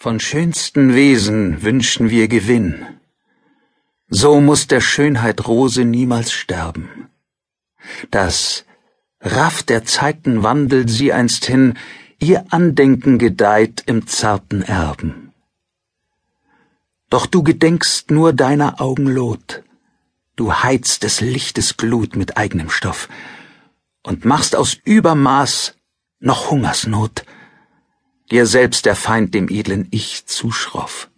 Von schönsten Wesen wünschen wir Gewinn. So muss der Schönheit Rose niemals sterben. Das rafft der Zeiten Wandel sie einst hin, ihr Andenken gedeiht im zarten Erben. Doch du gedenkst nur deiner Augen Lot, du heizt des Lichtes Glut mit eignem Stoff und machst aus Übermaß noch Hungersnot dir selbst der Feind dem edlen Ich zu schroff.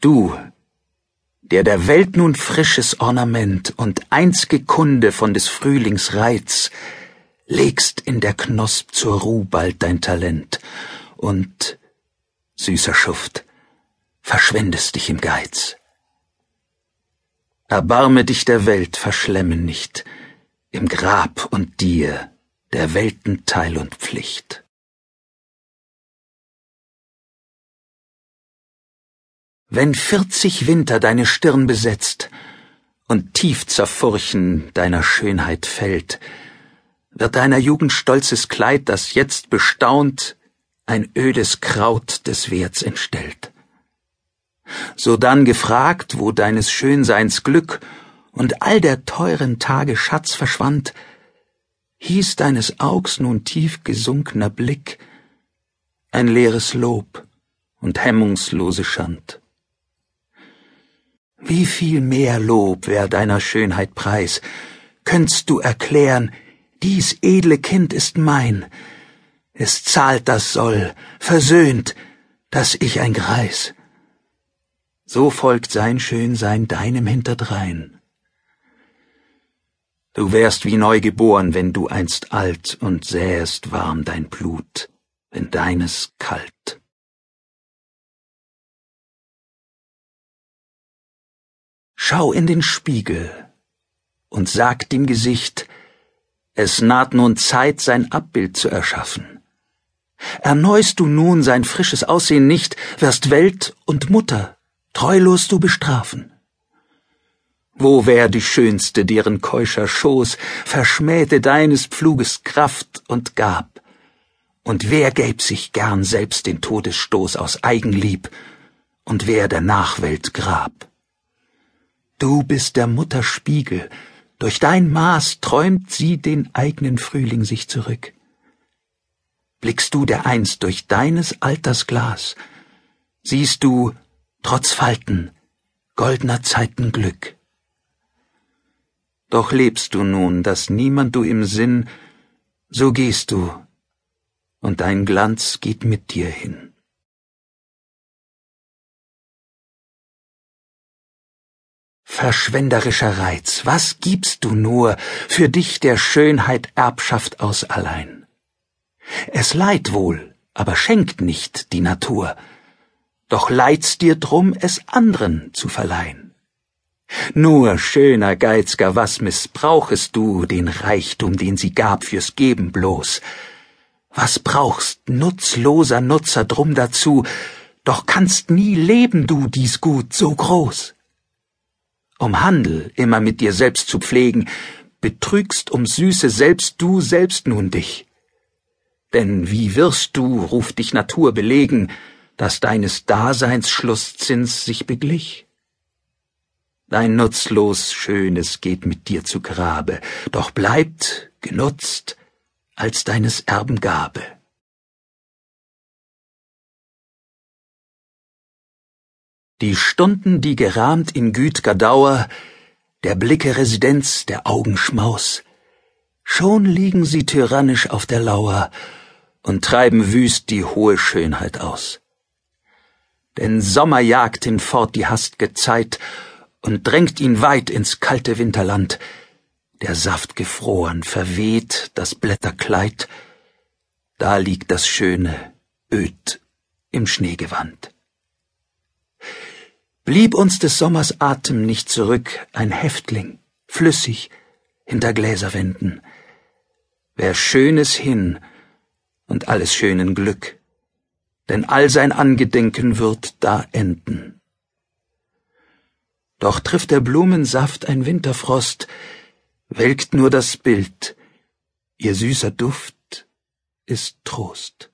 Du, der der Welt nun frisches Ornament und einzge Kunde von des Frühlings Reiz, legst in der Knosp zur Ruh bald dein Talent und, süßer Schuft, verschwendest dich im Geiz. Erbarme dich der Welt, verschlemme nicht, im Grab und dir der Welten Teil und Pflicht. Wenn vierzig Winter deine Stirn besetzt und tief zerfurchen deiner Schönheit fällt, wird deiner Jugend stolzes Kleid, das jetzt bestaunt, ein ödes Kraut des Werts entstellt. Sodann gefragt, wo deines Schönseins Glück und all der teuren Tage Schatz verschwand, hieß deines Augs nun tief gesunkener Blick ein leeres Lob und hemmungslose Schand. Wie viel mehr Lob wär deiner Schönheit Preis, könntst du erklären, dies edle Kind ist mein, es zahlt das Soll, versöhnt, dass ich ein Greis. So folgt sein Schönsein deinem hinterdrein. Du wärst wie neu geboren, wenn du einst alt und sähest warm dein Blut, wenn deines kalt. Schau in den Spiegel und sag dem Gesicht, es naht nun Zeit, sein Abbild zu erschaffen. Erneust du nun sein frisches Aussehen nicht, wirst Welt und Mutter treulos du bestrafen. Wo wär die Schönste, deren keuscher Schoß verschmähte deines Pfluges Kraft und gab? Und wer gäb sich gern selbst den Todesstoß aus Eigenlieb? Und wer der Nachwelt Grab? Du bist der Mutter Spiegel, durch dein Maß träumt sie den eignen Frühling sich zurück. Blickst du dereinst durch deines Alters Glas, siehst du, trotz Falten, goldener Zeiten Glück. Doch lebst du nun, dass niemand du im Sinn, so gehst du, und dein Glanz geht mit dir hin. Verschwenderischer Reiz, was gibst du nur für dich der Schönheit Erbschaft aus allein? Es leiht wohl, aber schenkt nicht die Natur, doch leid's dir drum, es anderen zu verleihen. Nur, schöner Geizger, was missbrauchest du den Reichtum, den sie gab fürs Geben bloß? Was brauchst, nutzloser Nutzer drum dazu, doch kannst nie leben du dies Gut so groß? Um Handel immer mit dir selbst zu pflegen, betrügst um Süße selbst du selbst nun dich. Denn wie wirst du, ruft dich Natur belegen, dass deines Daseins Schlusszins sich beglich? Dein nutzlos Schönes geht mit dir zu Grabe, doch bleibt genutzt als deines Erben Gabe. Die Stunden, die gerahmt in güt'ger Dauer, der Blicke Residenz, der Augen Schmaus, schon liegen sie tyrannisch auf der Lauer und treiben wüst die hohe Schönheit aus. Denn Sommer jagt hinfort die hastge Zeit und drängt ihn weit ins kalte Winterland, der Saft gefroren, verweht das Blätterkleid, da liegt das Schöne, öd im Schneegewand. Blieb uns des Sommers Atem nicht zurück, ein Häftling, flüssig, hinter Gläserwänden. Wär Schönes hin und alles schönen Glück, denn all sein Angedenken wird da enden. Doch trifft der Blumensaft ein Winterfrost, welkt nur das Bild, ihr süßer Duft ist Trost.